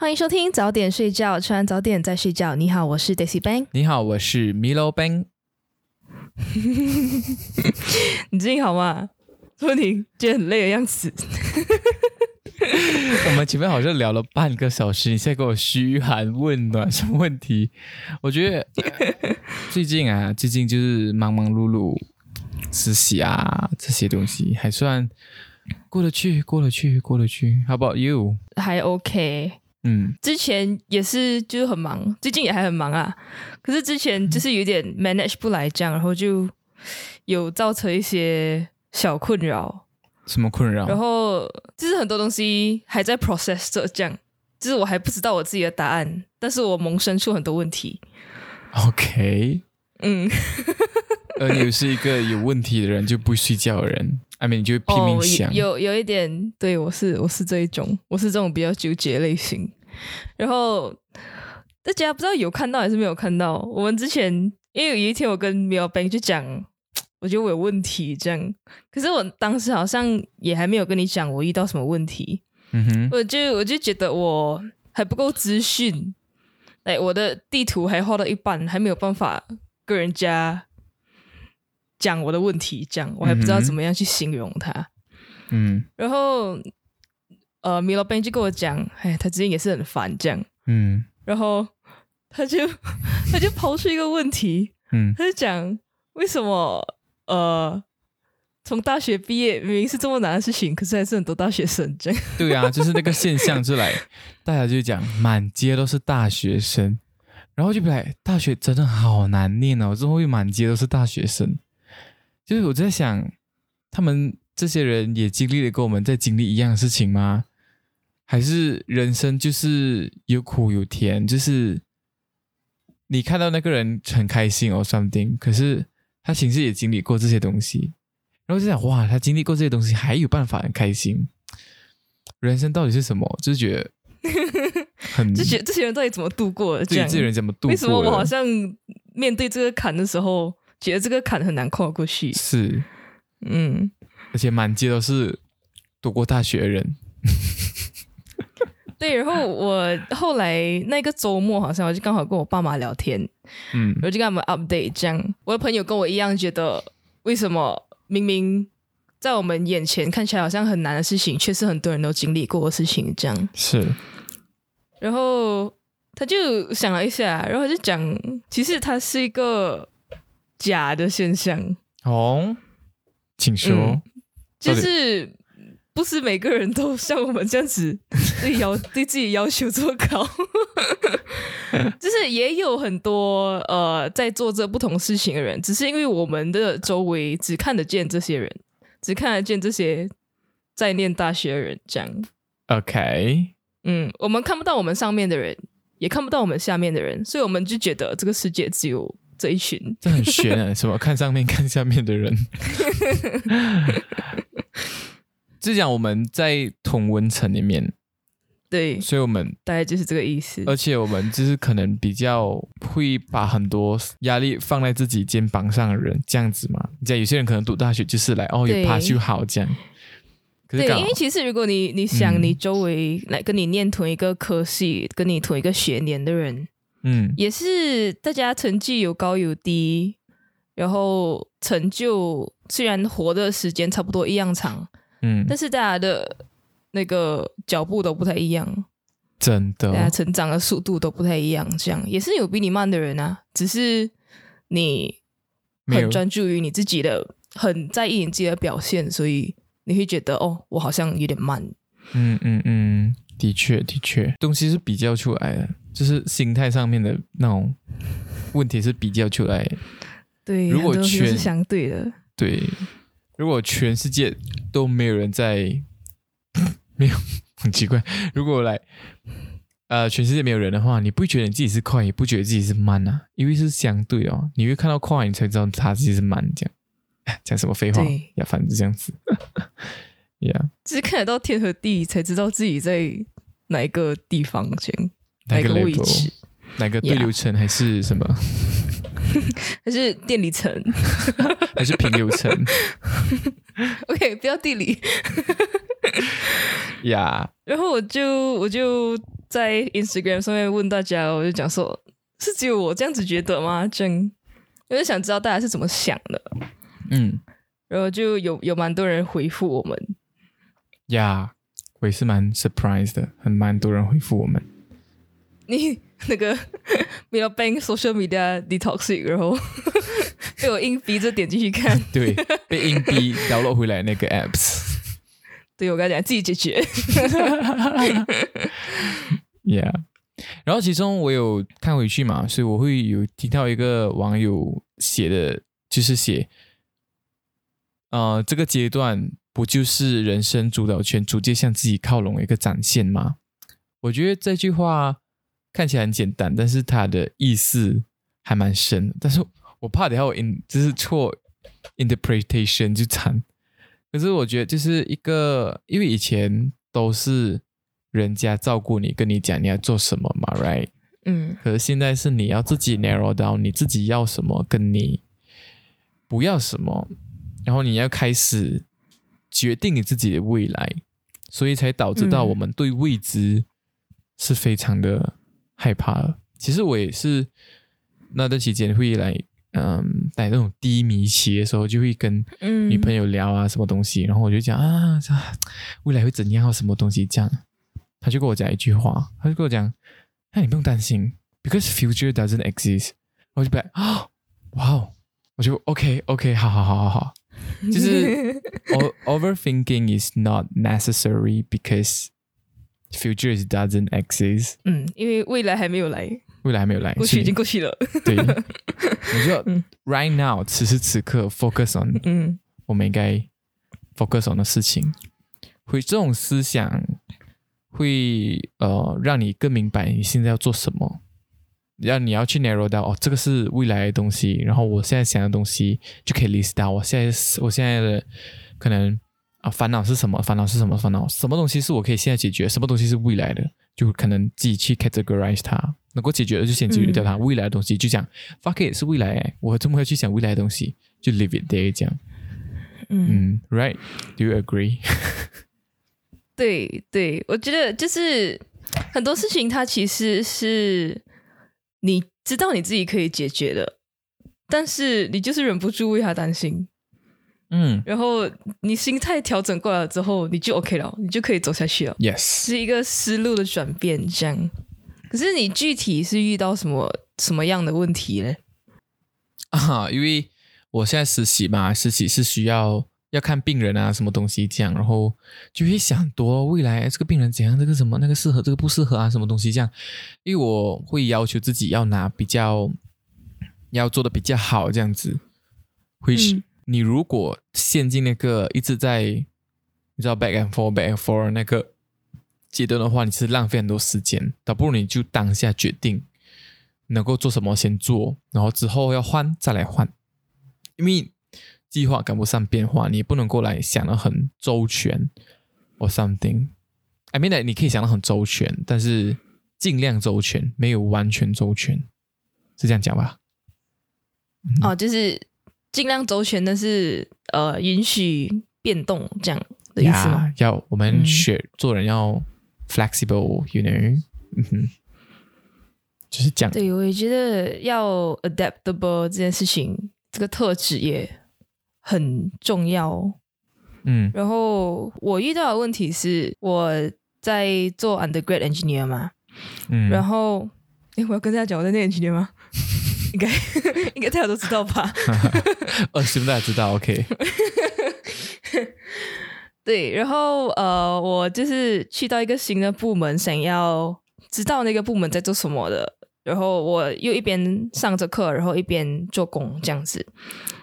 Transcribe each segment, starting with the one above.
欢迎收听早点睡觉，吃完早点再睡觉。你好，我是 Daisy Bang。你好，我是 Milo Bang。你最近好吗？说你今天很累的样子。我们前面好像聊了半个小时，你现在给我嘘寒问暖，什么问题？我觉得最近啊，最近就是忙忙碌碌，实习啊这些东西还算过得去，过得去，过得去。How about you？还 OK。嗯，之前也是就是很忙，最近也还很忙啊。可是之前就是有点 manage 不来这样，然后就有造成一些小困扰。什么困扰？然后就是很多东西还在 process 着，这样就是我还不知道我自己的答案，但是我萌生出很多问题。OK，嗯，而你是一个有问题的人，就不睡觉的人。I mean，你就拼命想，有有一点，对我是我是这一种，我是这种比较纠结类型。然后大家不知道有看到还是没有看到，我们之前因为有一天我跟 m i l b a n 就讲，我觉得我有问题这样，可是我当时好像也还没有跟你讲我遇到什么问题。嗯哼，我就我就觉得我还不够资讯，哎，我的地图还画到一半，还没有办法跟人家。讲我的问题，讲我还不知道怎么样去形容他。嗯，然后呃，米老板就跟我讲，哎，他最近也是很烦，这样。嗯，然后他就 他就抛出一个问题，嗯，他就讲为什么呃，从大学毕业明明是这么难的事情，可是还是很多大学生这样。对啊，就是那个现象出来，大家就讲满街都是大学生，然后就不来大学真的好难念哦，之后又满街都是大学生。就是我在想，他们这些人也经历了跟我们在经历一样的事情吗？还是人生就是有苦有甜？就是你看到那个人很开心哦，something，可是他其实也经历过这些东西，然后就想，哇，他经历过这些东西，还有办法很开心。人生到底是什么？就是觉得很 这些这些人到底怎么度过？这些人怎么度过？为什么我好像面对这个坎的时候？觉得这个坎很难跨过去，是，嗯，而且满街都是读过大学的人，对。然后我后来那个周末好像我就刚好跟我爸妈聊天，嗯，我就跟他们 update，这样我的朋友跟我一样觉得，为什么明明在我们眼前看起来好像很难的事情，却是很多人都经历过的事情，这样是。然后他就想了一下，然后就讲，其实他是一个。假的现象哦，请说，就是不是每个人都像我们这样子 对要对自己要求这么高，就是也有很多呃在做这不同事情的人，只是因为我们的周围只看得见这些人，只看得见这些在念大学的人，这样。OK，嗯，我们看不到我们上面的人，也看不到我们下面的人，所以我们就觉得这个世界只有。这一群，这很悬啊！什么看上面看下面的人，就讲我们在同温层里面，对，所以我们大概就是这个意思。而且我们就是可能比较会把很多压力放在自己肩膀上的人，这样子嘛。你知道有些人可能读大学就是来哦，有爬就好这样。对，因为其实如果你你想你周围来跟你念同一个科系、跟你同一个学年的人。嗯，也是大家成绩有高有低，然后成就虽然活的时间差不多一样长，嗯，但是大家的那个脚步都不太一样，真的，大家成长的速度都不太一样，这样也是有比你慢的人啊，只是你很专注于你自己的，很在意你自己的表现，所以你会觉得哦，我好像有点慢，嗯嗯嗯，的确的确，东西是比较出来的。就是心态上面的那种问题是比较出来。对，如果很多东西都是全相对的，对，如果全世界都没有人在，没有 很奇怪。如果来，呃，全世界没有人的话，你不会觉得你自己是快，也不觉得自己是慢啊，因为是相对哦。你会看到快，你才知道他自己是慢。这样，哎 讲什么废话对呀？反正这样子。呀，只是看得到天和地，才知道自己在哪一个地方，这样哪个位？置，哪个对流层还是什么？还是电离层 还是平流层？？OK，不要地理。呀，然后我就我就在 Instagram 上面问大家，我就讲说，是只有我这样子觉得吗？真，我就想知道大家是怎么想的。嗯然后就有有蛮多人回复我们，呀，我也是蛮 surprised 的，很蛮多人回复我们。你 那个 i l Bank Social Media Detoxic，然后 被我硬逼着点进去看。对，被硬逼 download 回来那个 apps。对我跟他讲自己解决。Yeah，然后其中我有看回去嘛，所以我会有听到一个网友写的，就是写，呃，这个阶段不就是人生主导权逐渐向自己靠拢的一个展现吗？我觉得这句话看起来很简单，但是它的意思还蛮深的。但是我怕等一下我 in 就是错 interpretation 就惨。可是我觉得就是一个，因为以前都是人家照顾你，跟你讲你要做什么嘛，right？嗯可是现在是你要自己 narrow down 你自己要什么，跟你不要什么，然后你要开始决定你自己的未来，所以才导致到嗯我们对未知是非常的害怕了。其实我也是那段期间会来，嗯，在那种低迷期的时候，就会跟嗯，女朋友聊啊，什么东西，然后我就讲啊，这未来会怎样，什么东西这样，他就跟我讲一句话，他就跟我讲，那你不用担心，because future doesn't exist。我就被啊，哇哦，我就 OK OK，好好好好好，就是 overthinking is not necessary because future is doesn't exist，嗯，因为未来还没有来，未来还没有来，过去已经过去了。对，你就嗯。right now 此时此刻 focus on 嗯。我们应该 focus on 的事情，会这种思想会呃让你更明白你现在要做什么，要你要去 narrow 到哦，这个是未来的东西，然后我现在想的东西就可以 list 到我现在我现在的可能啊烦恼是什么，烦恼是什么，烦恼什么东西是我可以现在解决，什么东西是未来的，就可能自己去 categorize 它，能够解决的就先解决掉它，未来的东西就讲 fuck it 是未来哎，我怎么会去想未来的东西，就 leave it there 这样。嗯，嗯，Right？Do you agree？对对，我觉得就是很多事情，它其实是你知道你自己可以解决的，但是你就是忍不住为他担心，嗯然后你心态调整过来了之后，你就 OK 了，你就可以走下去了。，Yes，是一个思路的转变，这样。可是你具体是遇到什么什么样的问题呢？啊，因为我现在实习嘛，实习是需要要看病人啊，什么东西这样，然后就会想多未来这个病人怎样，这个什么那个适合，这个不适合啊，什么东西这样。因为我会要求自己要拿比较要做的比较好，这样子。会是、嗯你如果陷进那个一直在你知道 back and forth back and forth 那个阶段的话，你是浪费很多时间，倒不如你就当下决定能够做什么先做，然后之后要换再来换，因为计划赶不上变化，你不能够来想的很周全 or something。I mean，你可以想的很周全，但是尽量周全，没有完全周全，是这样讲吧？哦，就是尽量周全，但是呃，允许变动这样的意思吗？呀要我们嗯学、做人要 flexible，you know，嗯哼，就是讲对，我也觉得要 adaptable 这件事情，这个特质也很重要。嗯然后我遇到的问题是，我在做 undergrad engineer 嘛，嗯，然后，诶，我要跟大家讲我在念 engineer 吗？应该 应该大家都知道吧？二十大家知道，OK，对，然后呃，我就是去到一个新的部门，想要知道那个部门在做什么的然后我又一边上着课，然后一边做工这样子。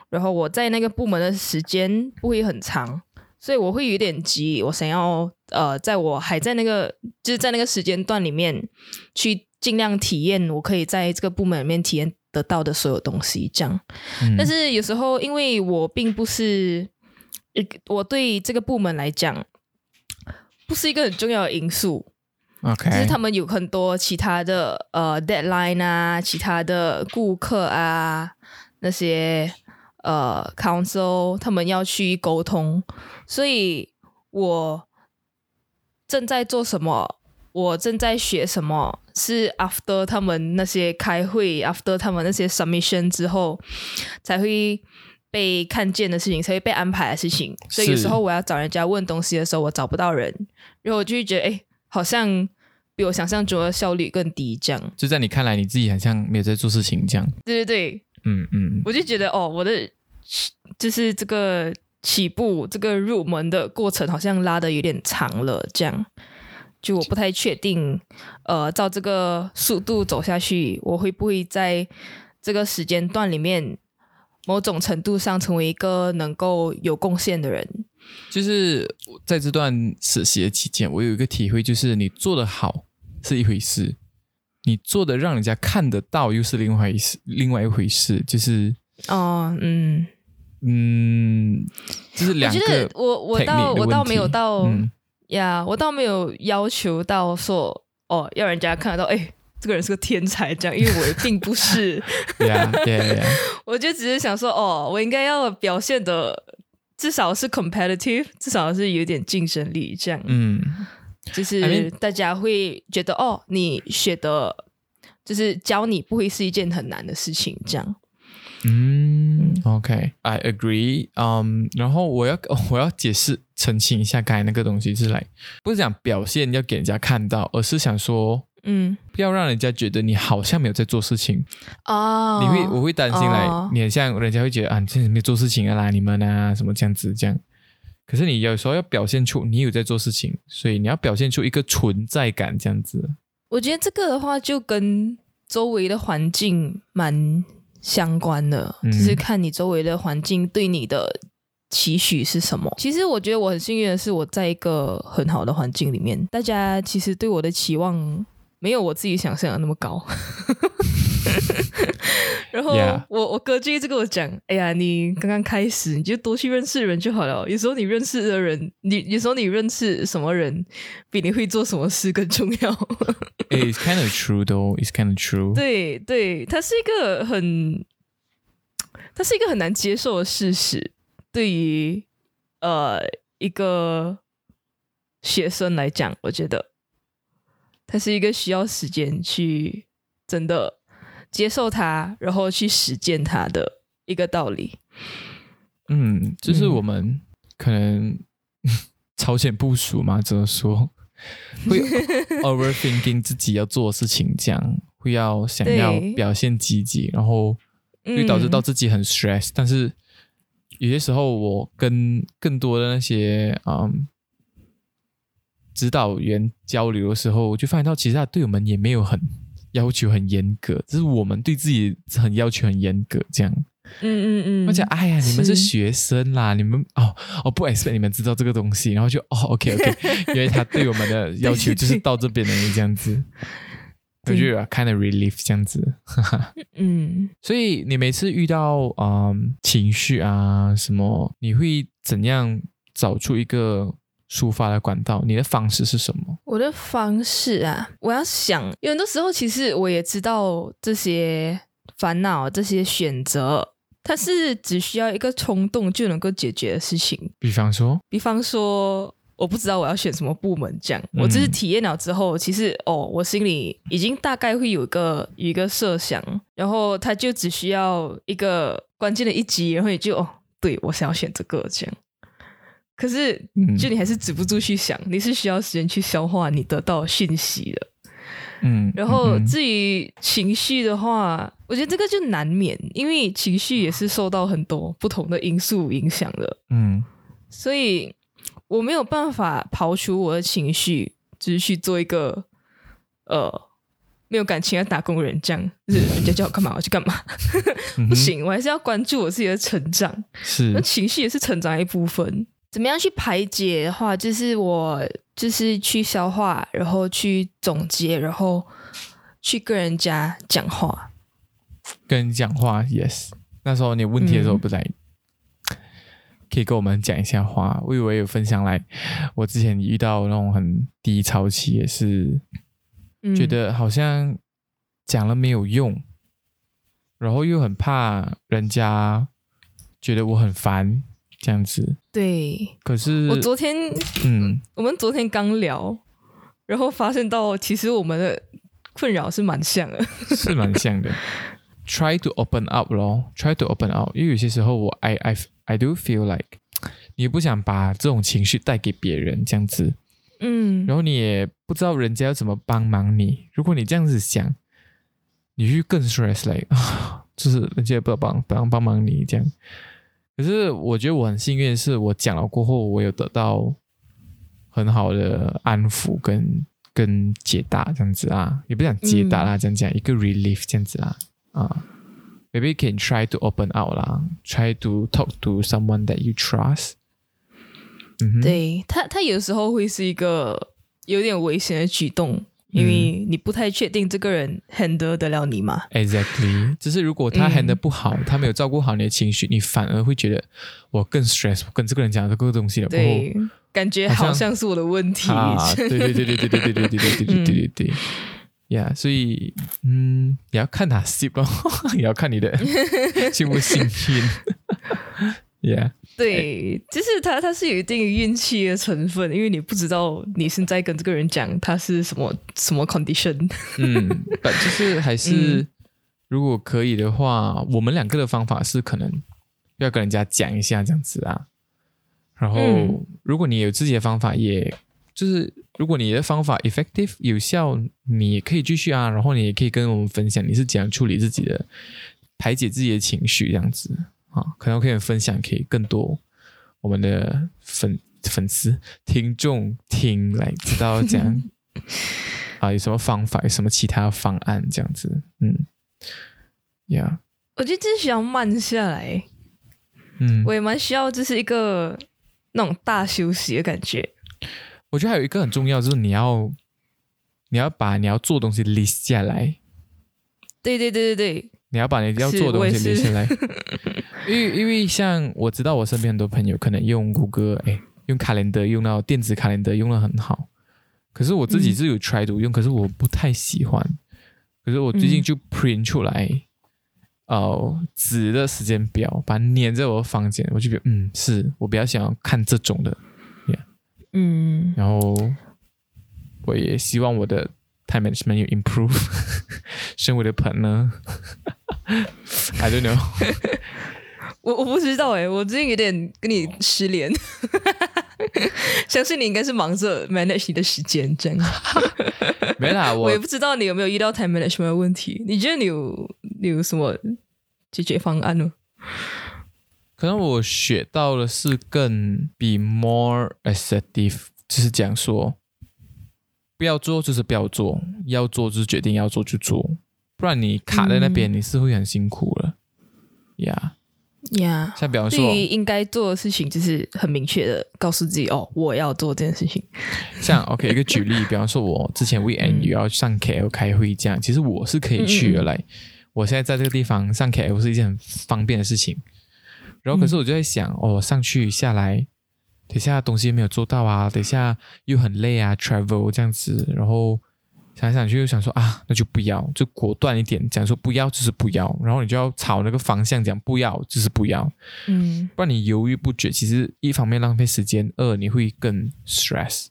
然后我在那个部门的时间不会很长，所以我会有点急，我想要呃，在我还在那个就是在那个时间段里面去尽量体验我可以在这个部门里面体验得到的所有东西，这样。嗯但是有时候，因为我并不是，一我对这个部门来讲，不是一个很重要的因素。OK，就是他们有很多其他的呃 deadline 啊，其他的顾客啊，那些呃 council 他们要去沟通，所以我正在做什么，我正在学什么，是 after 他们那些开会，after 他们那些 submission 之后才会。被看见的事情，才会被安排的事情，所以有时候我要找人家问东西的时候，我找不到人，然后我就会觉得，哎，好像比我想象中的效率更低，这样。就在你看来，你自己好像没有在做事情这样。对对对，嗯嗯，我就觉得哦，我的就是这个起步、这个入门的过程好像拉的有点长了，这样。就我不太确定，呃，照这个速度走下去，我会不会在这个时间段里面，某种程度上成为一个能够有贡献的人？就是在这段实习的期间，我有一个体会，就是你做的好是一回事，你做的让人家看得到又是另外一事，另外一回事，就是哦，嗯，嗯，就是两我觉得个我我 technique 倒我倒没有到嗯呀我倒没有要求到说哦，要人家看得到，哎，这个人是个天才这样，因为我也并不是，对呀对呀对，我就只是想说，哦，我应该要表现的至少是 competitive，至少是有点竞争力，这样，嗯，就是大家会觉得，哦，你学的，就是教你不会是一件很难的事情，这样，嗯，OK，I agree。嗯，然后我要 我要解释澄清一下刚才那个东西，是来不是讲表现要给人家看到，而是想说嗯，不要让人家觉得你好像没有在做事情。哦，你会我会担心来，哦你很像人家会觉得啊，你现在没有做事情啊啦，你们啊什么这样子这样。可是你有时候要表现出你有在做事情，所以你要表现出一个存在感这样子。我觉得这个的话，就跟周围的环境蛮相关的，嗯就是看你周围的环境对你的期许是什么。其实我觉得我很幸运的是，我在一个很好的环境里面，大家其实对我的期望没有我自己想象的那么高。然后我我哥就一直跟我讲：“哎呀，你刚刚开始，你就多去认识人就好了。有时候你认识的人，你有时候你认识什么人，比你会做什么事更重要。” It's kind of true though. It's kind of true. 对对，它是一个很，它是一个很难接受的事实，对于呃一个学生来讲，我觉得它是一个需要时间去真的接受它，然后去实践它的一个道理。嗯，就是嗯我们可能 朝前部署嘛，怎么说？会 overthinking 自己要做的事情，这样会要想要表现积极，然后会导致到自己很 stress、但是有些时候，我跟更多的那些嗯指导员交流的时候，我就发现到其实他对我们也没有很要求很严格，只是我们对自己很要求很严格这样。嗯嗯嗯，而且，哎呀，你们是是学生啦，你们哦哦不 expect 你们知道这个东西，然后就哦 OK OK，因为他对我们的要求就是到这边的这样子，就有 kind of relief 这样子。嗯，所以你每次遇到嗯情绪啊什么，你会怎样找出一个抒发的管道？你的方式是什么？我的方式啊，我要想，有很多时候其实我也知道这些烦恼、这些选择，它是只需要一个冲动就能够解决的事情。比方说，比方说，我不知道我要选什么部门，这样，嗯我只是体验了之后，其实哦，我心里已经大概会有一个有一个设想，然后他就只需要一个关键的一集，然后你就哦，对我想要选这个这样。可是，嗯。就你还是止不住去想，你是需要时间去消化你得到的讯息的。嗯，然后嗯至于情绪的话，我觉得这个就难免，因为情绪也是受到很多不同的因素影响的，嗯。所以我没有办法刨除我的情绪，只是去做一个呃没有感情的打工人这样，就是 人家叫我干嘛我就干嘛，不行，我还是要关注我自己的成长。是那是情绪也是成长一部分。怎么样去排解的话，就是我就是去消化，然后去总结，然后去跟人家讲话。跟人讲话，yes。那时候你有问题的时候，嗯不在，可以跟我们讲一下话。我以为有分享来，我之前遇到那种很低潮期，也是嗯觉得好像讲了没有用，然后又很怕人家觉得我很烦这样子。对可是我昨天嗯，我们昨天刚聊，然后发现到其实我们的困扰是蛮像的。是蛮像的。Try to open up 咯，try to open up，因为有些时候我 I I I do feel like 你不想把这种情绪带给别人这样子，嗯然后你也不知道人家要怎么帮忙你。如果你这样子想，你去更 stress 来啊，就是人家也不知道帮帮帮忙你这样。可是我觉得我很幸运的是，我讲了过后，我有得到很好的安抚跟跟解答这样子啊，也不讲解答啦，这样讲一个 relief 这样子啦啊。Maybe you can try to open out 啦，try to talk to someone that you trust。嗯，对他，他有时候会是一个有点危险的举动，因为你不太确定这个人 handle 得了你吗？Exactly，只是如果他嗯 handle 不好，他没有照顾好你的情绪，你反而会觉得我更 stress，我跟这个人讲这个东西了，对，感觉好像是我的问题。啊，对对对对对对对对对对对对对对对呀，所以嗯，也要看哪戏咯，也要看你的 幸不幸运，Yeah，对，就是他，他是有一定运气的成分，因为你不知道你现在跟这个人讲他是什么什么 condition。嗯，但就是还是嗯如果可以的话，我们两个的方法是可能要跟人家讲一下这样子啊。然后，嗯如果你有自己的方法也，就是如果你的方法 effective 有效，你也可以继续啊。然后你也可以跟我们分享你是怎样处理自己的排解自己的情绪这样子。啊，可能可以分享给更多我们的粉粉丝听众听来知道这样。啊有什么方法，有什么其他方案这样子，嗯，Yeah，我觉得真需要慢下来，嗯，我也蛮需要，就是一个那种大休息的感觉。我觉得还有一个很重要，就是你要你要把你要做的东西 list 下来，对对对对对，你要把你要做的东西我也是 list 下来。因为因为像我知道我身边很多朋友可能用谷歌，哎，用卡连德用到电子卡连德用的很好，可是我自己嗯是有 try to 用，可是我不太喜欢。可是我最近嗯就 print 出来，哦、纸的时间表，把它粘在我的房间，我就觉得嗯，是我比较想要看这种的。嗯，然后我也希望我的 time management 有 improve。身为的 partner，I don't know，我我不知道哎，我最近有点跟你失联，相信你应该是忙着 manage 你的时间这样。没啦，我也不知道你有没有遇到 time management 的问题，你觉得你有你有什么解决方案呢？可能我学到的是更 be more assertive，就是讲说不要做就是不要做，要做就是决定要做就做，不然你卡在那边、你是会很辛苦了。呀、呀、像比方说，对于应该做的事情，就是很明确的告诉自己哦，我要做这件事情。像 OK 一个举例，比方说我之前 weekend 也要上 KL 开会这样，其实我是可以去的来。我现在在这个地方上 KL 是一件很方便的事情。然后可是我就在想，哦，上去下来，等下东西没有做到啊，等下又很累啊，travel 这样子，然后想来想去又想说啊，那就不要，就果断一点，讲说不要就是不要，然后你就要朝那个方向讲不要就是不要，嗯。不然你犹豫不决，其实一方面浪费时间，二你会更 stress。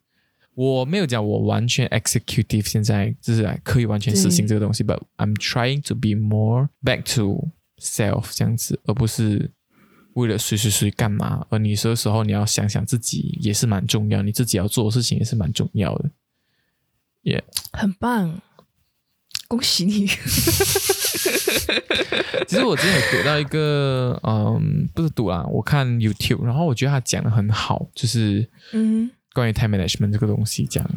我没有讲我完全 executive，现在就是来可以完全实行这个东西，but I'm trying to be more back to self 这样子，而不是为了谁谁谁干嘛。而你有时候你要想想自己也是蛮重要，你自己要做的事情也是蛮重要的。Yeah，很棒，恭喜你。其实我之前有读到一个，嗯，不是读啊，我看 YouTube，然后我觉得他讲的很好，就是嗯关于 time management 这个东西，这样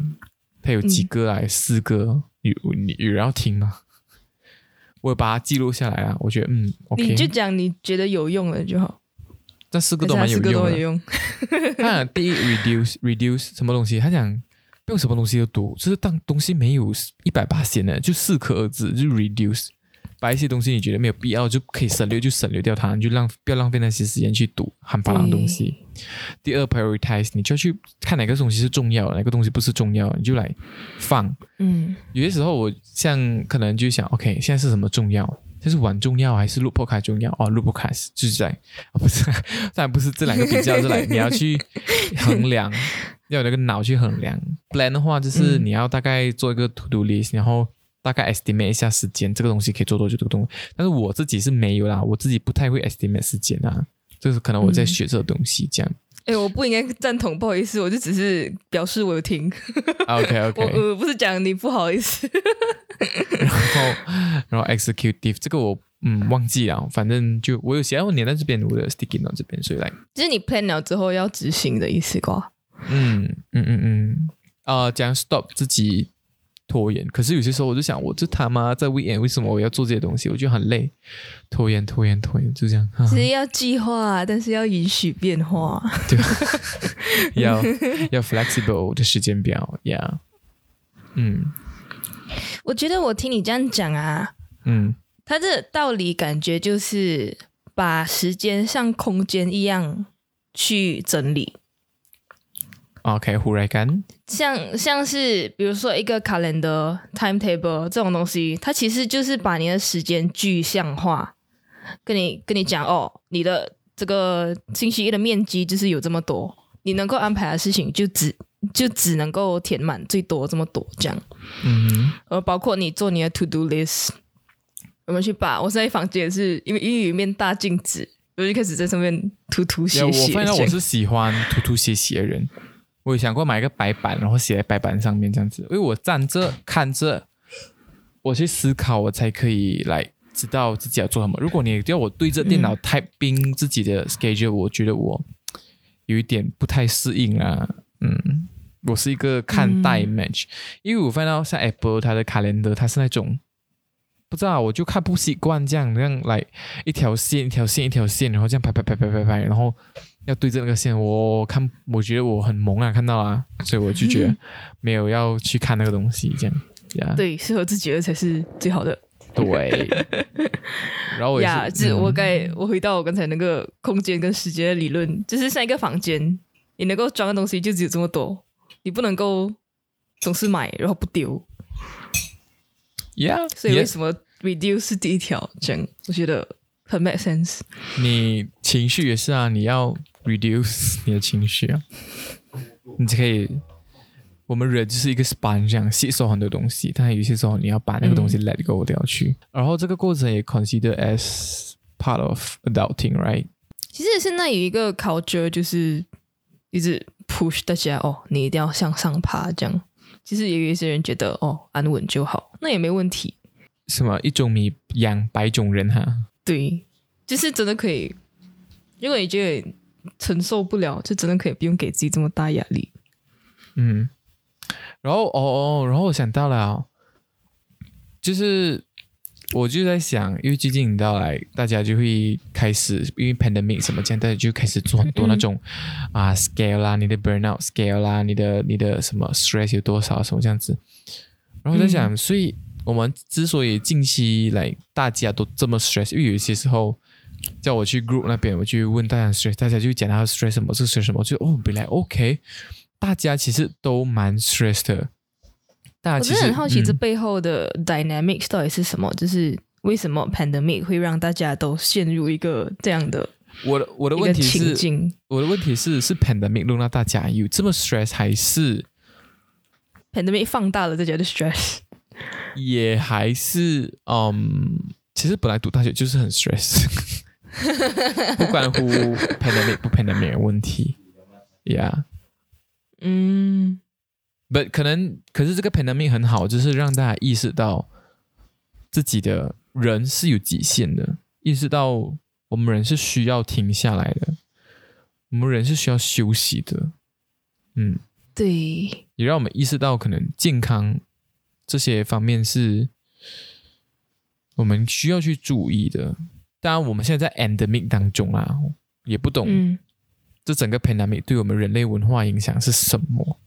它有几嗯个啊？有四个，有你有人要听吗？我有把它记录下来啊，我觉得嗯，OK，你就讲你觉得有用的就好，这四个都蛮有用的。他讲第一 reduce reduce 什么东西？他讲不用什么东西都读，就是当东西没有一百八千的，就适可而止就 reduce，把一些东西你觉得没有必要就可以省略就省略掉它，你就浪不要浪费那些时间去读很巴郎的东西。第二 prioritize，你就要去看哪个东西是重要，哪个东西不是重要，你就来放。嗯有些时候我像可能就想，OK，现在是什么重要？这是玩重要还是录 podcast 重要？哦，录 podcast 就是在，哦、不是，当然不是这两个比较，是来 你要去衡量，要有那个脑去衡量。plan 的话，就是嗯你要大概做一个 to do list，然后大概 estimate 一下时间，这个东西可以做多久？这个东西，但是我自己是没有啦，我自己不太会 estimate 时间啊，就是可能我在嗯学这个东西这样。哎、我不应该赞同，不好意思，我就只是表示我有听，OK 我 OK，呃不是讲你不好意思。然后然后 executive 这个我嗯忘记了，反正就我有写在我粘在这边我的 sticky note 这边，所以来就是你 plan 了之后要执行的意思吧？嗯嗯嗯嗯，呃，讲 stop 自己拖延。可是有些时候我就想，我这他妈在 weekend 为什么我要做这些东西？我觉得很累，拖延拖延拖延，就这样。啊其实要计划，但是要允许变化。对吧？要要 flexible 的时间表，yeah，嗯我觉得我听你这样讲啊，嗯他这道理感觉就是把时间像空间一样去整理。，OK，忽然干，像像是比如说一个 calendar timetable 这种东西，它其实就是把你的时间具象化，跟你跟你讲哦，你的这个星期一的面积就是有这么多，你能够安排的事情就只就只能够填满最多这么多这样，嗯哼而包括你做你的 to do list，我们去把我现在房间是因为因为有一面大镜子，我就开始在上面涂涂写呀，我。发现我是喜欢涂涂写写的人。我有想过买一个白板，然后写在白板上面这样子，因为我站着看着，我去思考，我才可以来知道自己要做什么。如果你叫我对着电脑 typing 自己的 schedule，、我觉得我有一点不太适应啊。嗯，我是一个看待 match，、因为我发现到像 Apple 它的 calendar，它是那种不知道，我就看不习惯这样这样来一条线一条线一条线，然后这样排排排排排排，然后要对着那个线，我看我觉得我很萌啊，看到啊，所以我就觉得没有要去看那个东西，这样呀，对，适合自己的才是最好的。对，然后我也呀，是，是我嗯该我回到我刚才那个空间跟时间的理论，就是像一个房间，你能够装的东西就只有这么多，你不能够总是买然后不丢，，Yeah，所以为什么 reduce 是第一条？这样我觉得很 make sense。你情绪也是啊，你要 reduce 你的情绪啊，你就可以。我们人就是一个 sponge 这样吸收很多东西，但有些时候你要把那个东西 let go 掉去，然后这个过程也 consider as part of adulting，right？其实现在有一个 culture 就是一直 push 大家哦，你一定要向上爬这样。其实也有一些人觉得哦，安稳就好，那也没问题。什么一种米养百种人哈？对，就是真的可以。如果你觉得承受不了，就真的可以不用给自己这么大压力。嗯，然后哦哦，然后我想到了哦，就是我就在想，因为最近你知道来，大家就会开始因为 pandemic 什么这样，大家就开始做很多那种、啊 scale 啦，你的 burnout scale 啦，你的你的什么 stress 有多少什么这样子。然后我在想，所以我们之所以近期来大家都这么 stress，因为有一些时候叫我去 group 那边，我去问大家 stress，大家就讲他 stress 什么，是 stress 什么，我就哦，本来 OK，大家其实都蛮 stress 的。大家其实真的很好奇，这嗯背后的 dynamics 到底是什么？就是为什么 pandemic 会让大家都陷入一个这样的我的我的问题是，情我的问题是是 pandemic 弄到大家有这么 stress，还是？pandemic 放大了大家的 stress。也还是嗯，其实本来读大学就是很 stress，不关乎 pandemic 不 pandemic 的问题，Yeah。嗯 But 可能，可是这个 pandemic 很好，就是让大家意识到自己的人是有极限的，意识到我们人是需要停下来的，我们人是需要休息的。嗯，对，也让我们意识到可能健康这些方面是我们需要去注意的。当然，我们现在在 endemic 当中啊，也不懂嗯这整个 pandemic 对我们人类文化影响是什么。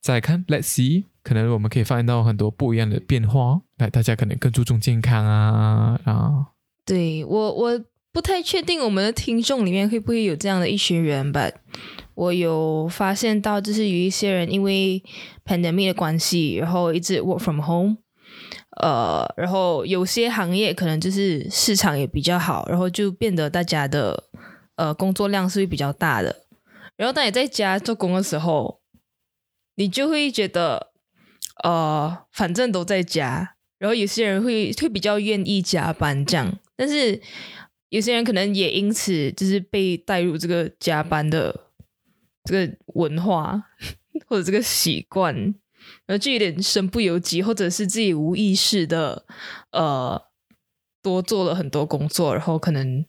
再来看，Let's see，可能我们可以发现到很多不一样的变化。来，大家可能更注重健康啊啊，对我我不太确定我们的听众里面会不会有这样的一群人吧。我有发现到，就是有一些人因为 pandemic 的关系，然后一直 work from home，呃，然后有些行业可能就是市场也比较好，然后就变得大家的呃工作量是会比较大的。然后当你在家做工的时候，你就会觉得，呃，反正都在家，然后有些人会会比较愿意加班这样，但是有些人可能也因此就是被带入这个加班的这个文化或者这个习惯，然后就有点身不由己，或者是自己无意识的呃多做了很多工作，然后可能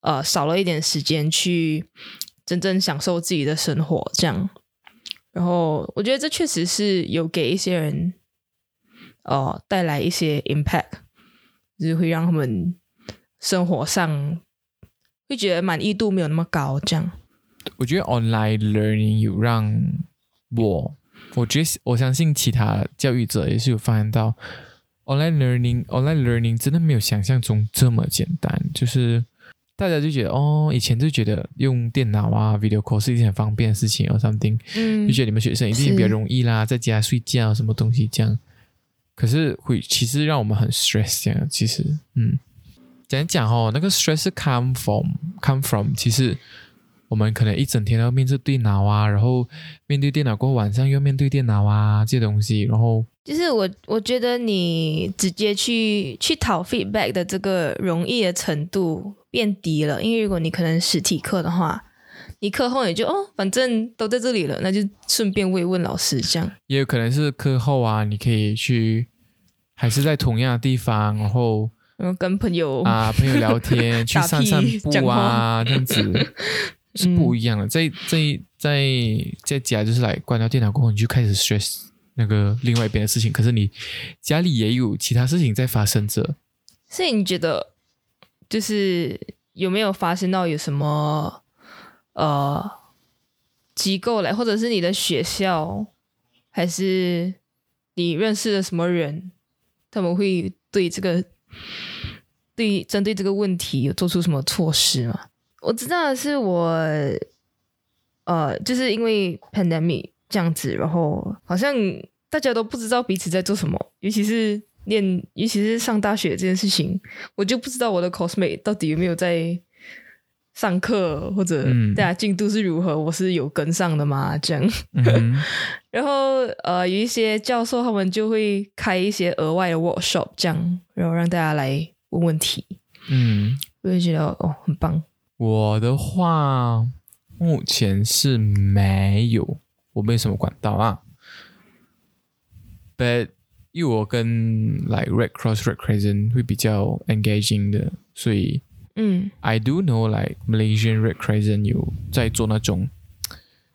呃少了一点时间去真正享受自己的生活这样。然后我觉得这确实是有给一些人，呃，带来一些 impact，就是会让他们生活上会觉得满意度没有那么高，这样。我觉得 online learning 有让我，我觉得我相信其他教育者也是有发现到 online learning online learning 真的没有想象中这么简单，就是大家就觉得哦，以前就觉得用电脑啊 video call 是一件很方便的事情哦，something 嗯。就觉得你们学生一定也比较容易啦，在家睡觉什么东西这样，可是会其实让我们很 stress 这样，其实嗯，讲讲哦，那个 stress 是 come from come from，其实我们可能一整天都要面对电脑啊，然后面对电脑过后晚上又面对电脑啊这些东西，然后就是我我觉得你直接去去讨 feedback 的这个容易的程度变低了，因为如果你可能实体课的话，你课后也就哦，反正都在这里了，那就顺便慰问老师这样。也有可能是课后啊，你可以去还是在同样的地方，然后然后跟朋友啊朋友聊天，去散散步啊，话这样子是不一样的。在在在在家就是来关掉电脑过后，你就开始 stress 那个另外一边的事情，可是你家里也有其他事情在发生着。所以你觉得，就是有没有发生到有什么呃机构来，或者是你的学校，还是你认识的什么人，他们会对这个对针对这个问题有做出什么措施吗？我知道的是我，呃，就是因为 pandemic 这样子，然后好像大家都不知道彼此在做什么，尤其是念，尤其是上大学这件事情，我就不知道我的 cosmate 到底有没有在上课，或者嗯大家进度是如何，我是有跟上的吗？这样，嗯，然后呃，有一些教授他们就会开一些额外的 workshop，这样，然后让大家来问问题，嗯，我就觉得哦，很棒。我的话目前是没有，我没什么管道啊。But 因为我跟 like Red Cross Red Crescent 会比较 engaging 的，所以嗯 I do know like Malaysian Red Crescent 有在做那种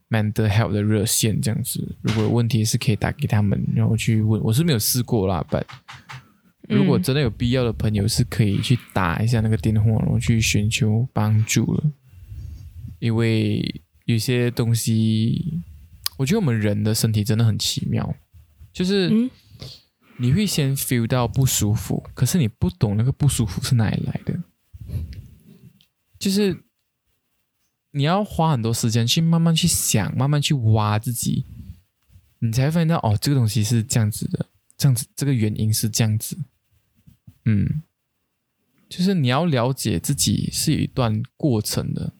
mental health 的热线这样子，如果有问题是可以打给他们，然后去问。我是没有试过啦，but 如果真的有必要的朋友是可以去打一下那个电话，然后去寻求帮助了。因为有些东西，我觉得我们人的身体真的很奇妙，就是嗯。你会先 feel 到不舒服，可是你不懂那个不舒服是哪里来的，就是你要花很多时间去慢慢去想，慢慢去挖自己，你才会发现到哦，这个东西是这样子的，这样子这个原因是这样子，嗯，就是你要了解自己是一段过程的。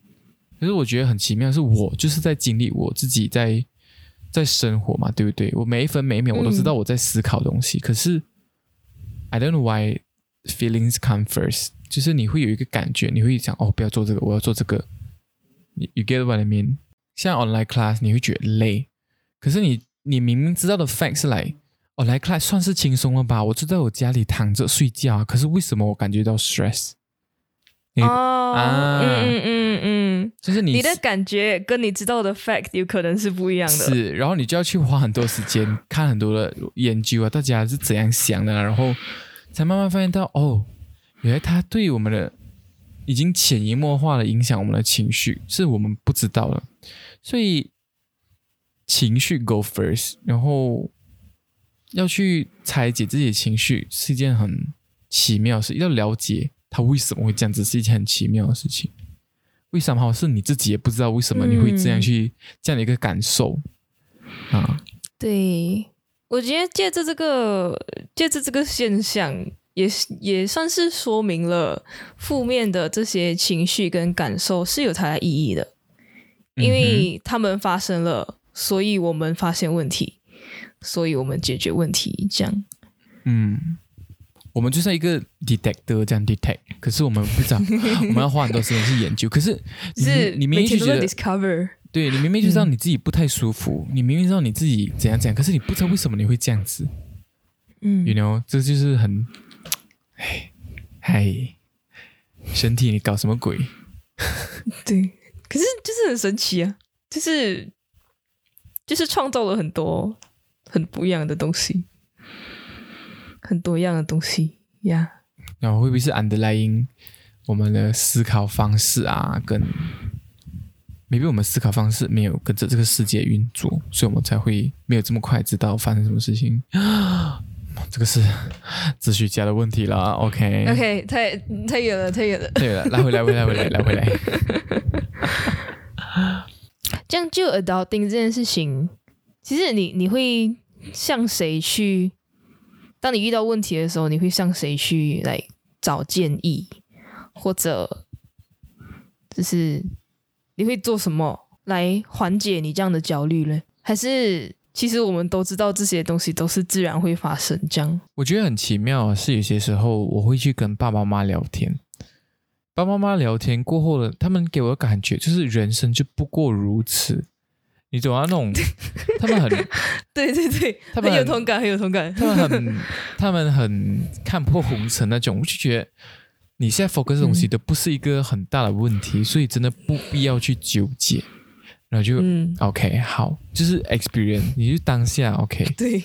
可是我觉得很奇妙，是我就是在经历我自己在在生活嘛，对不对？我每一分每一秒我都知道我在思考东西，可是 I don't know why feelings come first，就是你会有一个感觉，你会想哦，不要做这个，我要做这个。你 you get what I mean？像 online class 你会觉得累，可是你你明明知道的 fact 是来 online class 算是轻松了吧？我就在我家里躺着睡觉啊，可是为什么我感觉到 stress？你哦，啊嗯嗯嗯嗯，就是你你的感觉跟你知道的 fact 有可能是不一样的。是，然后你就要去花很多时间看很多的研究啊，大家是怎样想的啊、然后才慢慢发现到哦，原来它对我们的已经潜移默化的影响我们的情绪，是我们不知道的，所以情绪 go first，然后要去拆解自己的情绪是一件很奇妙的事，要了解他为什么会这样子是一件很奇妙的事情。为什么是你自己也不知道为什么你会这样嗯去、这样的一个感受啊？对，我觉得借着这个借着这个现象，也是也算是说明了负面的这些情绪跟感受是有它的意义的，因为他们发生了，所以我们发现问题，所以我们解决问题，这样。嗯，我们就像一个 detector 这样 detect，可是我们不知道，我们要花很多时间去研究。可是你是你明明就觉得，discover，对你明明就知道嗯你自己不太舒服，你明明知道你自己怎样怎样，可是你不知道为什么你会这样子嗯，you know，这就是很，哎，嗨，身体你搞什么鬼？对，可是就是很神奇啊，就是就是创造了很多很不一样的东西，很多样的东西呀。然后会不会是 underlying 我们的思考方式啊，跟 maybe 我们思考方式没有跟着这个世界运作，所以我们才会没有这么快知道发生什么事情。这个是秩序家的问题了。OK OK，太太远了，太远了。太远了，来回来，回来，回来，来回来。这样就 adulting 这件事情，其实你你会向谁去？当你遇到问题的时候，你会向谁去来找建议，或者就是你会做什么来缓解你这样的焦虑呢？还是其实我们都知道这些东西都是自然会发生，这样我觉得很奇妙，是有些时候我会去跟爸爸妈妈聊天，爸爸妈妈聊天过后了，他们给我的感觉就是人生就不过如此。你总要？那 种他们很对对对，他们很很有同感，很有同感。他们很 他们很看破红尘那种，我就觉得你现在 focus 的东西嗯都不是一个很大的问题，所以真的不必要去纠结。然后就、嗯，OK 好，就是 experience，你就当下 OK 对，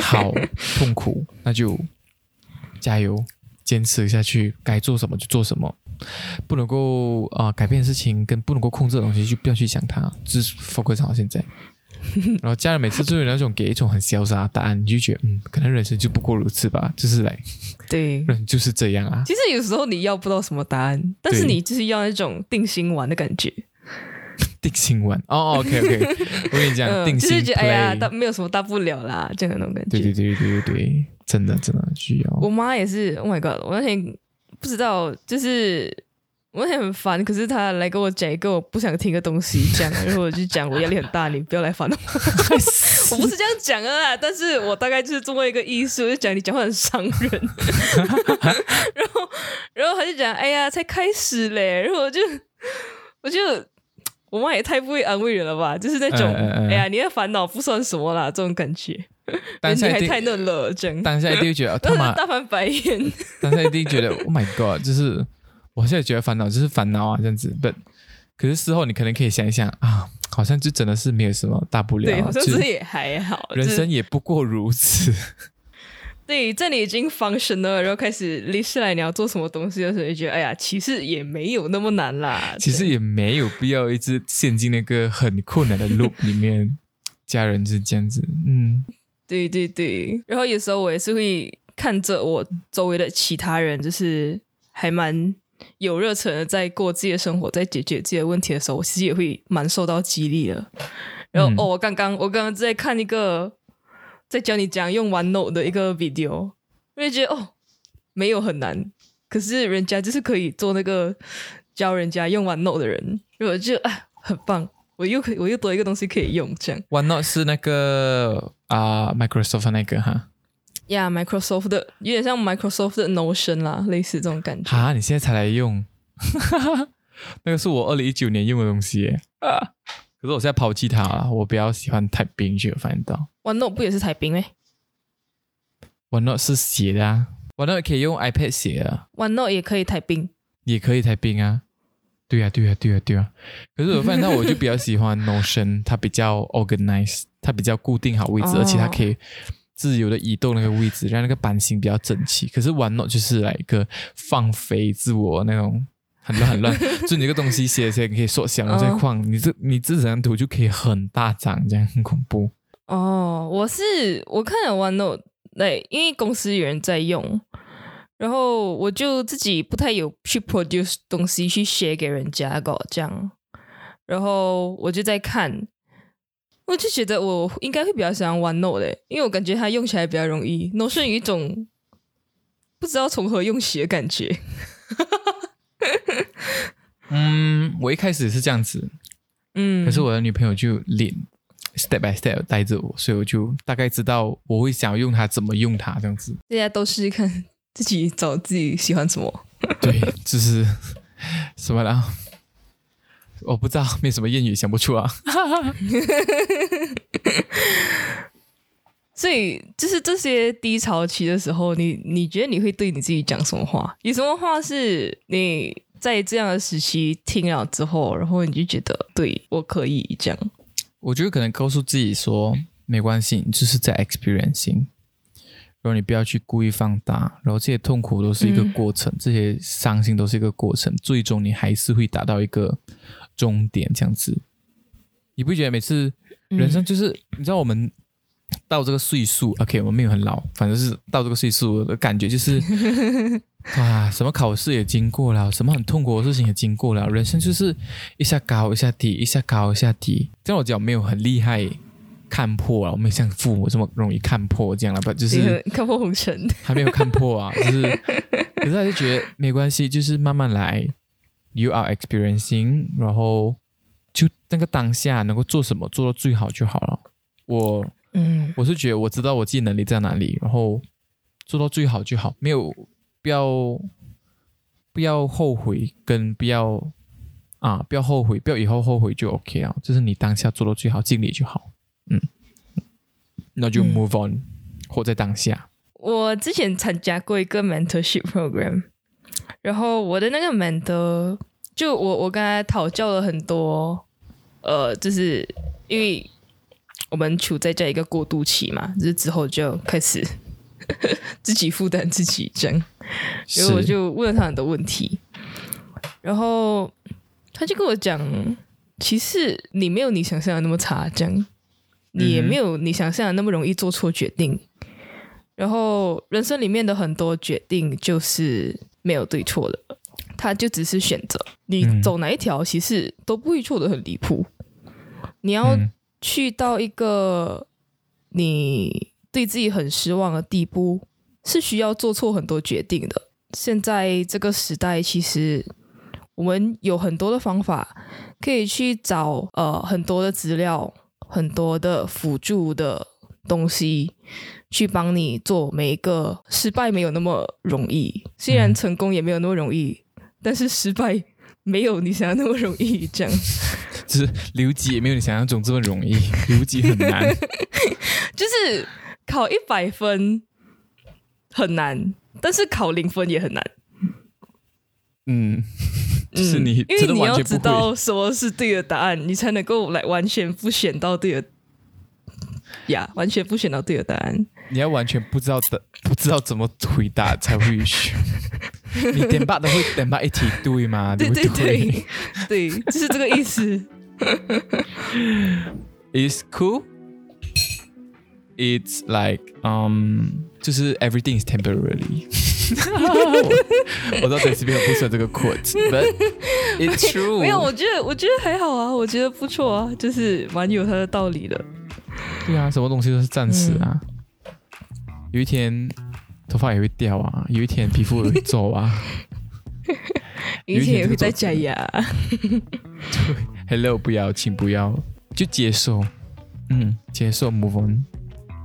好 痛苦，那就加油，坚持下去，该做什么就做什么，不能够啊、呃改变的事情跟不能够控制的东西就不要去想它，只是 focus 好现在。然后家人每次都有那种给一种很潇洒的答案，你就觉得嗯，可能人生就不过如此吧，就是来对。人就是这样啊。其实有时候你要不到什么答案，但是你就是要那种定心丸的感觉。定心丸哦，OK OK，我跟你讲，嗯，定心就是觉得哎呀，大没有什么大不了啦，这样的那种感觉。对对对对对对，真的真的需要。我妈也是，Oh my god！我那天不知道，就是我很烦，可是他来跟我讲一个我不想听的东西，这样，然后我就讲我压力很大，你不要来烦我。我不是这样讲的啦，但是我大概就是这么一个意思，我就讲你讲话很伤人。然后，然后他就讲，哎呀，才开始嘞，然后我就，我就。我妈也太不会安慰人了吧，就是那种，哎呀，你的烦恼不算什么啦，这种感觉，当下太嫩了，这样。当下一定会觉得，哦他但 是妈大翻白眼。当下一定觉得 Oh my God，就是我现在觉得烦恼就是烦恼啊，这样子。But 可是事后你可能可以想一想啊，好像就真的是没有什么大不了啊，对，好像就是也还好。人生也不过如此。对，这里已经 function 了，然后开始 list 来你要做什么东西的时候，就觉得哎呀，其实也没有那么难啦。其实也没有必要一直陷进那个很困难的 loop 里面。家人是这样子，嗯，对对对，然后有时候我也是会看着我周围的其他人，就是还蛮有热忱的在过自己的生活，在解决自己的问题的时候，我其实也会蛮受到激励的。然后、嗯哦，我刚刚我刚刚在看一个在教你讲用 OneNote 的一个 video，我就觉得哦，没有很难，可是人家就是可以做那个教人家用 OneNote 的人，我就啊很棒，我又可以我又多一个东西可以用，这样。OneNote 是那个啊、Microsoft 那个哈，呀、m i c r o s o f t 的有点像 Microsoft 的 Notion 啦，类似这种感觉。哈，你现在才来用，那个是我二零一九年用的东西耶。啊，可是我现在抛弃它了，我比较喜欢 type 进去，我发现到 OneNote 不也是台兵咩 OneNote 是写的啊，OneNote 可以用 iPad 写啊，？OneNote 也可以台冰。也可以 type 啊，对呀、对呀、对呀、对呀、可是我发现到我就比较喜欢 Notion，它比较 organized，它比较固定好位置，哦而且它可以自由的移动那个位置，让那个版型比较整齐。可是 OneNote 就是来一个放飞自我那种。很乱很乱，就你一个东西写写，你可以缩小，然后再哦框，你这你这张图就可以很大张，这样很恐怖。哦，我是我看了 OneNote，对，因为公司有人在用，然后我就自己不太有去 produce 东西去写给人家搞这样，然后我就在看，我就觉得我应该会比较喜欢 OneNote 的，因为我感觉它用起来比较容易，Notion 有一种不知道从何用起的感觉。嗯，我一开始是这样子，嗯，可是我的女朋友就领 step by step 地带着我，所以我就大概知道我会想要用它，怎么用它这样子。大家都试试看，自己找自己喜欢什么。对，就是什么啦？我不知道，没什么谚语想不出啊。所以，就是这些低潮期的时候，你你觉得你会对你自己讲什么话？有什么话是你在这样的时期听了之后，然后你就觉得对我可以这样？我觉得可能告诉自己说，没关系，你就是在 experiencing，然后你不要去故意放大，然后这些痛苦都是一个嗯过程，这些伤心都是一个过程，最终你还是会达到一个终点，这样子。你不觉得每次人生就是、你知道我们到这个岁数，OK，我们没有很老，反正是到这个岁数的感觉就是，哇，什么考试也经过了，什么很痛苦的事情也经过了，人生就是一下高一下低，一下高一下低。这样我讲没有很厉害看破啊，我没有像父母这么容易看破这样了，吧就是看破红尘，还没有看破啊，就是，可是还是觉得没关系，就是慢慢来，you are experiencing，然后就那个当下能够做什么做到最好就好了。我嗯。我是觉得我知道我自己能力在哪里，然后做到最好就好，没有不要不要后悔，跟不要啊不要后悔，不要以后后悔就 OK 啊，就是你当下做到最好，尽力就好，嗯，那就嗯。move on，、活在当下。我之前参加过一个 mentorship program，然后我的那个 mentor 就我我跟他讨教了很多，呃，就是因为我们处在这样一个过渡期嘛，就是之后就开始 自己负担自己这样，然后我就问了他很多问题，然后他就跟我讲，其实你没有你想象的那么差，这样你也没有你想象的那么容易做错决定。然后人生里面的很多决定就是没有对错的，他就只是选择。你嗯走哪一条，其实都不会错的很离谱。你要嗯去到一个你对自己很失望的地步，是需要做错很多决定的。现在这个时代，其实我们有很多的方法可以去找呃很多的资料，很多的辅助的东西，去帮你做每一个失败没有那么容易，虽然成功也没有那么容易，但是失败没有你想的那么容易，这样。就是留级也没有你想象中这么容易，留级很难。就是考一百分很难，但是考零分也很难。嗯，就是你嗯因真的为你要知完全不会。道什么是对的答案，你才能够来完全不选到对的呀完全不选到对的答案。你要完全不知道的，不知道怎么回答才会选。你点吧都会点吧一起对吗？对不对对 对，就是这个意思。It's cool. It's like um，就是 everything is temporarily 我。我知道在这边我不喜欢这个 quote，but it's true。没有，我觉得我觉得还好啊，我觉得不错啊，就是蛮有它的道理的。对啊，什么东西都是暂时啊。嗯有一天头发也会掉啊，有一天皮肤也会皱啊。有一天也会再加牙。Hello，不要，请不要，就接受，嗯，接受 move on，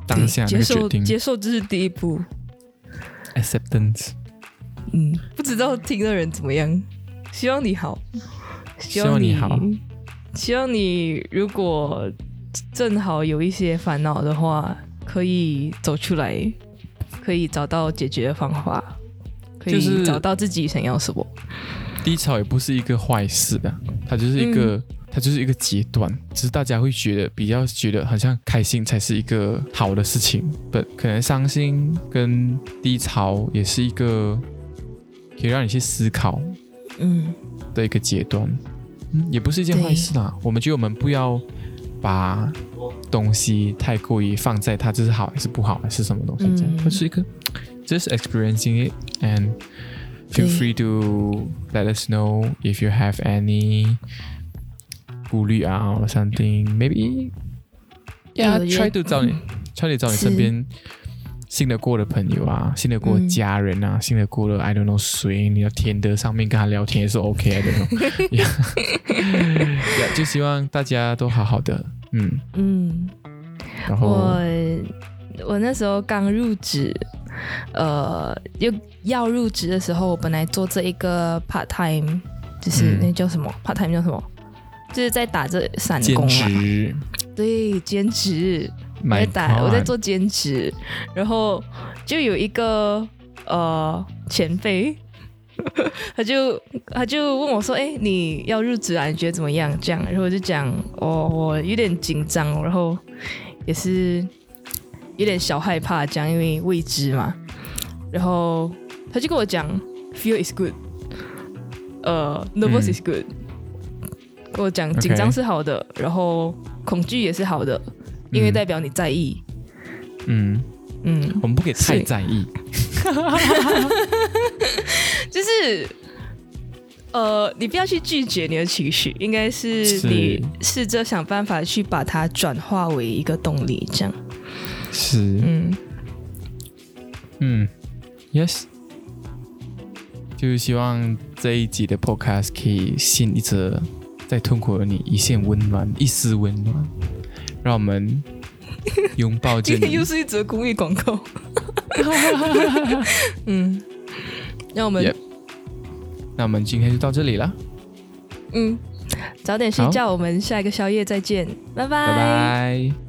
当下那接受接受，这是第一步。acceptance。嗯，不知道听的人怎么样，希望你好，希望你好，希望你如果正好有一些烦恼的话，可以走出来，可以找到解决的方法，可就是以找到自己想要什么。低潮也不是一个坏事的，它就是一个，它就是一个阶段，只是大家会觉得比较觉得好像开心才是一个好的事情，不，可能伤心跟低潮也是一个可以让你去思考嗯的一个阶段，嗯，也不是一件坏事啦。我们觉得我们不要把东西太过于放在它这是好还是不好还是什么东西这样，嗯它是一个 just experiencing it and feel free to let us know if you have any 顾虑啊 or something maybe yeah try to 找你 try to 找你身边信得过的朋友啊，信得过家人啊，信得过的 I don't know 谁，你要天的上面跟他聊天也是 OK 的。就希望大家都好好的，嗯，嗯，然后我我那时候刚入职，呃，又要入职的时候，我本来做这一个 part time，就是嗯。那叫什么、part time 叫什么？就是在打这散工嘛，职，对，兼职。我在打，我在做兼职，然后就有一个呃前辈，他 就他就问我说：“哎，你要入职啊？你觉得怎么样？”这样，然后我就讲：“哦，我有点紧张，然后也是有点小害怕，这样因为未知嘛。”然后他就跟我讲：“Feel is good，呃，nervous 嗯 is good。”跟我讲紧张是好的，然后恐惧也是好的，因为嗯。代表你在意。嗯，嗯，我们不可以太在意，就是呃，你不要去拒绝你的情绪，应该是是。你试着想办法去把它转化为一个动力，这样。是，嗯。嗯，yes，就是希望这一集的 podcast 可以信一则在痛苦的你一线温暖，一丝温暖，让我们拥抱着今天又。是一则公益广告。嗯，那我们 Yep 那我们今天就到这里了，嗯早点睡觉，我们下一个宵夜再见，拜拜拜。